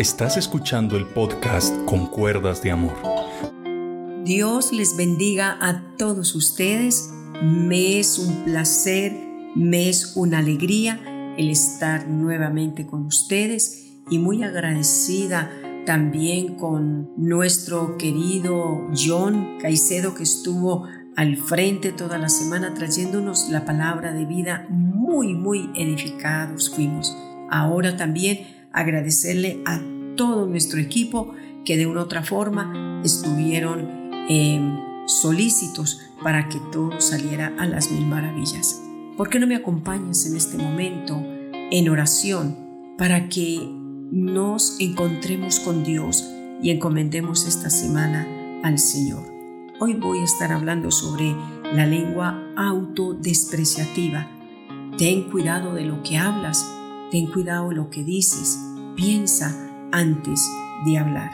Estás escuchando el podcast Con Cuerdas de Amor. Dios les bendiga a todos ustedes. Me es un placer, me es una alegría el estar nuevamente con ustedes y muy agradecida también con nuestro querido John Caicedo que estuvo al frente toda la semana trayéndonos la palabra de vida muy, muy edificados fuimos. Ahora también agradecerle a todo nuestro equipo que de una u otra forma estuvieron em, solícitos para que todo saliera a las mil maravillas. ¿Por qué no me acompañas en este momento en oración para que nos encontremos con Dios y encomendemos esta semana al Señor? Hoy voy a estar hablando sobre la lengua autodespreciativa. Ten cuidado de lo que hablas, ten cuidado lo que dices, piensa antes de hablar.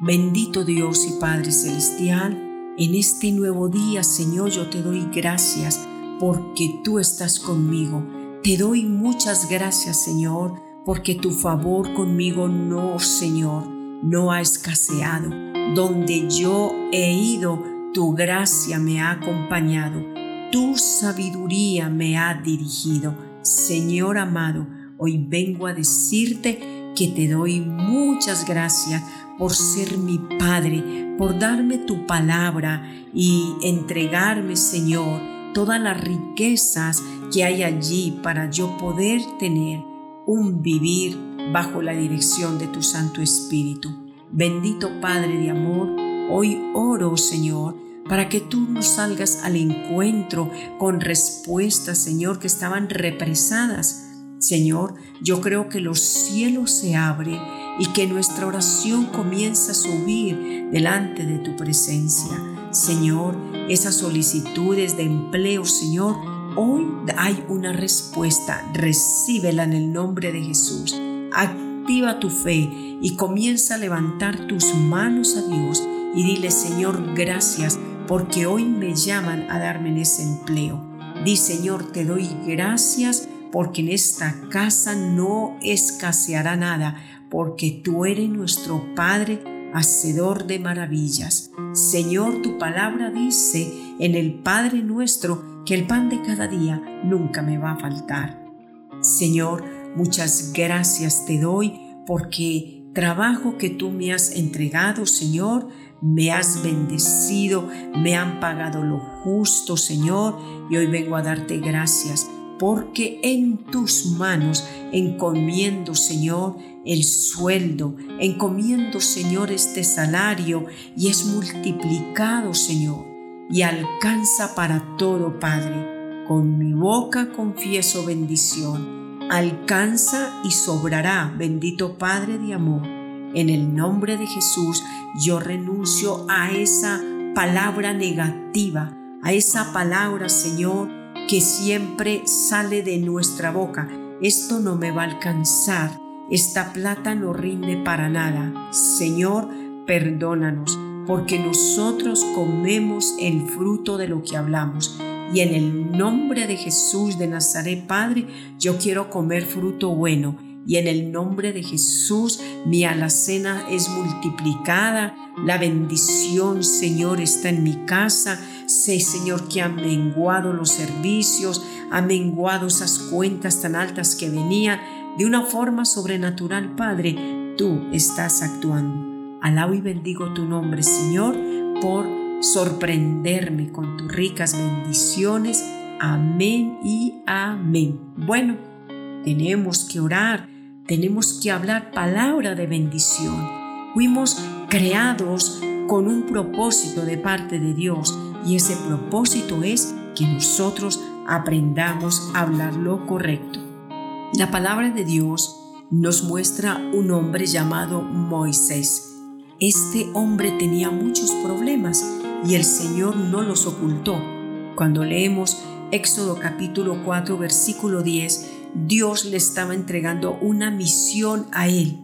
Bendito Dios y Padre Celestial, en este nuevo día, Señor, yo te doy gracias porque tú estás conmigo. Te doy muchas gracias, Señor, porque tu favor conmigo no, Señor, no ha escaseado. Donde yo he ido, tu gracia me ha acompañado. Tu sabiduría me ha dirigido. Señor amado, hoy vengo a decirte que te doy muchas gracias por ser mi Padre, por darme tu palabra y entregarme, Señor, todas las riquezas que hay allí para yo poder tener un vivir bajo la dirección de tu Santo Espíritu. Bendito Padre de amor, hoy oro, Señor, para que tú nos salgas al encuentro con respuestas, Señor, que estaban represadas Señor, yo creo que los cielos se abren y que nuestra oración comienza a subir delante de tu presencia. Señor, esas solicitudes de empleo, Señor, hoy hay una respuesta. Recíbela en el nombre de Jesús. Activa tu fe y comienza a levantar tus manos a Dios y dile, Señor, gracias porque hoy me llaman a darme ese empleo. Di, Señor, te doy gracias porque en esta casa no escaseará nada, porque tú eres nuestro Padre, hacedor de maravillas. Señor, tu palabra dice en el Padre nuestro que el pan de cada día nunca me va a faltar. Señor, muchas gracias te doy porque trabajo que tú me has entregado, Señor, me has bendecido, me han pagado lo justo, Señor, y hoy vengo a darte gracias porque en tus manos encomiendo, Señor, el sueldo, encomiendo, Señor, este salario y es multiplicado, Señor, y alcanza para todo, Padre. Con mi boca confieso bendición, alcanza y sobrará, bendito Padre de amor. En el nombre de Jesús yo renuncio a esa palabra negativa, a esa palabra, Señor, que siempre sale de nuestra boca. Esto no me va a alcanzar. Esta plata no rinde para nada. Señor, perdónanos, porque nosotros comemos el fruto de lo que hablamos. Y en el nombre de Jesús de Nazaret, Padre, yo quiero comer fruto bueno. Y en el nombre de Jesús, mi alacena es multiplicada. La bendición, Señor, está en mi casa Sé, Señor, que ha menguado los servicios, ha menguado esas cuentas tan altas que venían de una forma sobrenatural, Padre. Tú estás actuando. Alabo y bendigo tu nombre, Señor, por sorprenderme con tus ricas bendiciones. Amén y amén. Bueno, tenemos que orar, tenemos que hablar palabra de bendición. Fuimos creados con un propósito de parte de Dios y ese propósito es que nosotros aprendamos a hablar lo correcto. La palabra de Dios nos muestra un hombre llamado Moisés. Este hombre tenía muchos problemas y el Señor no los ocultó. Cuando leemos Éxodo capítulo 4 versículo 10, Dios le estaba entregando una misión a él.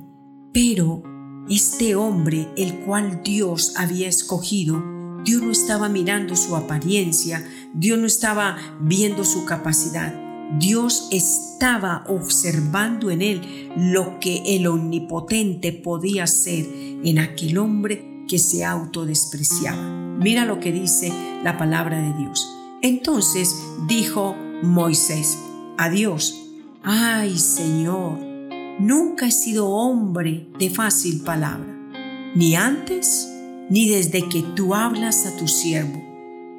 Pero este hombre, el cual Dios había escogido, Dios no estaba mirando su apariencia, Dios no estaba viendo su capacidad. Dios estaba observando en él lo que el omnipotente podía hacer en aquel hombre que se autodespreciaba. Mira lo que dice la palabra de Dios. Entonces dijo Moisés a Dios, ay Señor, nunca he sido hombre de fácil palabra, ni antes ni desde que tú hablas a tu siervo,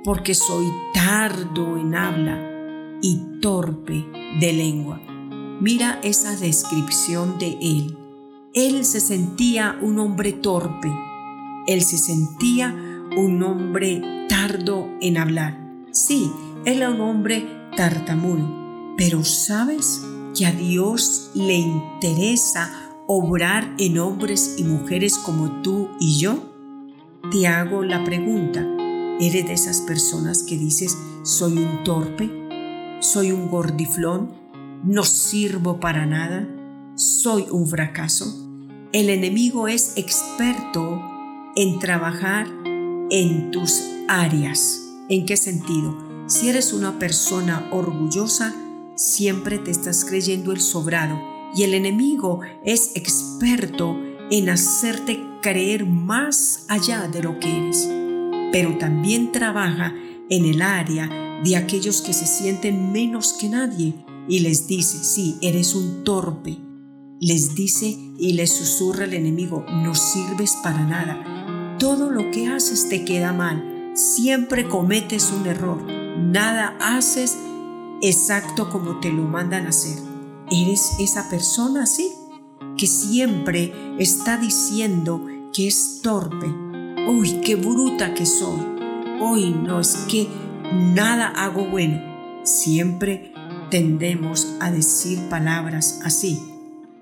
porque soy tardo en habla y torpe de lengua. Mira esa descripción de él. Él se sentía un hombre torpe. Él se sentía un hombre tardo en hablar. Sí, él era un hombre tartamudo. Pero ¿sabes que a Dios le interesa obrar en hombres y mujeres como tú y yo? Te hago la pregunta. ¿Eres de esas personas que dices, soy un torpe? soy un gordiflón, no sirvo para nada, soy un fracaso. El enemigo es experto en trabajar en tus áreas. ¿En qué sentido? Si eres una persona orgullosa, siempre te estás creyendo el sobrado y el enemigo es experto en hacerte creer más allá de lo que eres. Pero también trabaja en el área de aquellos que se sienten menos que nadie y les dice, sí, eres un torpe. Les dice y les susurra el enemigo, no sirves para nada. Todo lo que haces te queda mal. Siempre cometes un error. Nada haces exacto como te lo mandan hacer. ¿Eres esa persona así? Que siempre está diciendo que es torpe. Uy, qué bruta que soy. Hoy no es que nada hago bueno. Siempre tendemos a decir palabras así.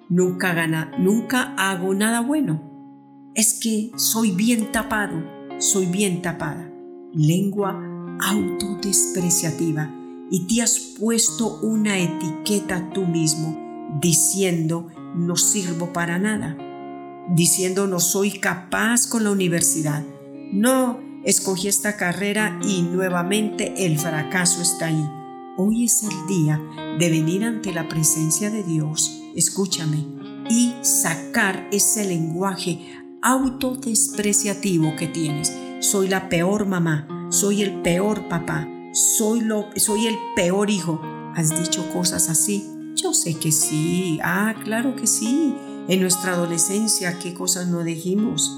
Nunca gana, nunca hago nada bueno. Es que soy bien tapado, soy bien tapada. Lengua autodespreciativa y te has puesto una etiqueta tú mismo diciendo no sirvo para nada, diciendo no soy capaz con la universidad, no escogí esta carrera y nuevamente el fracaso está ahí. Hoy es el día de venir ante la presencia de Dios, escúchame, y sacar ese lenguaje autodespreciativo que tienes. Soy la peor mamá, soy el peor papá, soy, lo, soy el peor hijo. ¿Has dicho cosas así? Yo sé que sí, ah, claro que sí. En nuestra adolescencia, ¿qué cosas no dijimos?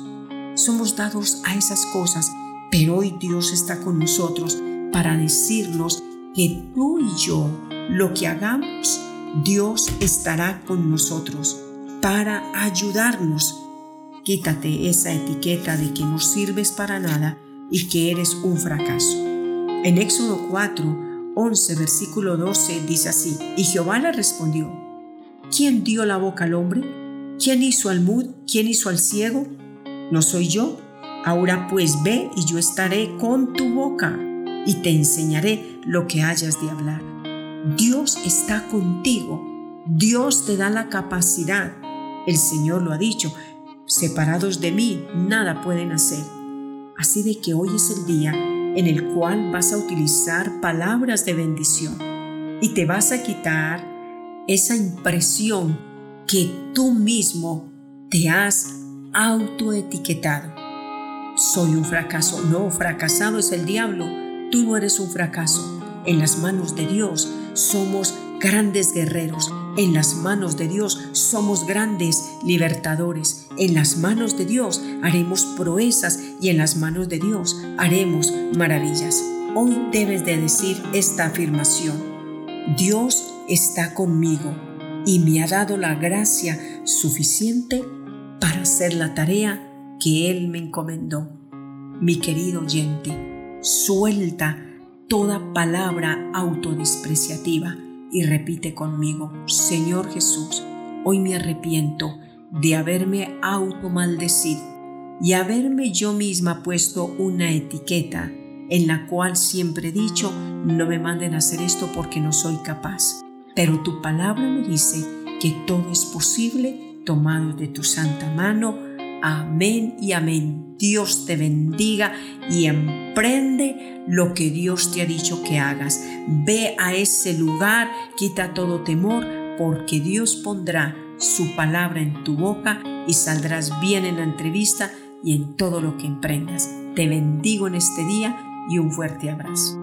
Somos dados a esas cosas pero hoy Dios está con nosotros para decirnos que tú y yo, lo que hagamos, Dios estará con nosotros para ayudarnos. Quítate esa etiqueta de que no sirves para nada y que eres un fracaso. En Éxodo 4, 11, versículo 12 dice así, y Jehová le respondió, ¿quién dio la boca al hombre? ¿Quién hizo al mudo? ¿Quién hizo al ciego? ¿No soy yo? Ahora pues ve y yo estaré con tu boca y te enseñaré lo que hayas de hablar. Dios está contigo. Dios te da la capacidad. El Señor lo ha dicho. Separados de mí, nada pueden hacer. Así de que hoy es el día en el cual vas a utilizar palabras de bendición y te vas a quitar esa impresión que tú mismo te has autoetiquetado soy un fracaso. No, fracasado es el diablo. Tú no eres un fracaso. En las manos de Dios somos grandes guerreros. En las manos de Dios somos grandes libertadores. En las manos de Dios haremos proezas y en las manos de Dios haremos maravillas. Hoy debes de decir esta afirmación. Dios está conmigo y me ha dado la gracia suficiente para hacer la tarea que Él me encomendó. Mi querido oyente, suelta toda palabra autodespreciativa y repite conmigo, Señor Jesús, hoy me arrepiento de haberme automaldecido y haberme yo misma puesto una etiqueta en la cual siempre he dicho, no me manden a hacer esto porque no soy capaz. Pero tu palabra me dice que todo es posible tomado de tu santa mano Amén y amén. Dios te bendiga y emprende lo que Dios te ha dicho que hagas. Ve a ese lugar, quita todo temor, porque Dios pondrá su palabra en tu boca y saldrás bien en la entrevista y en todo lo que emprendas. Te bendigo en este día y un fuerte abrazo.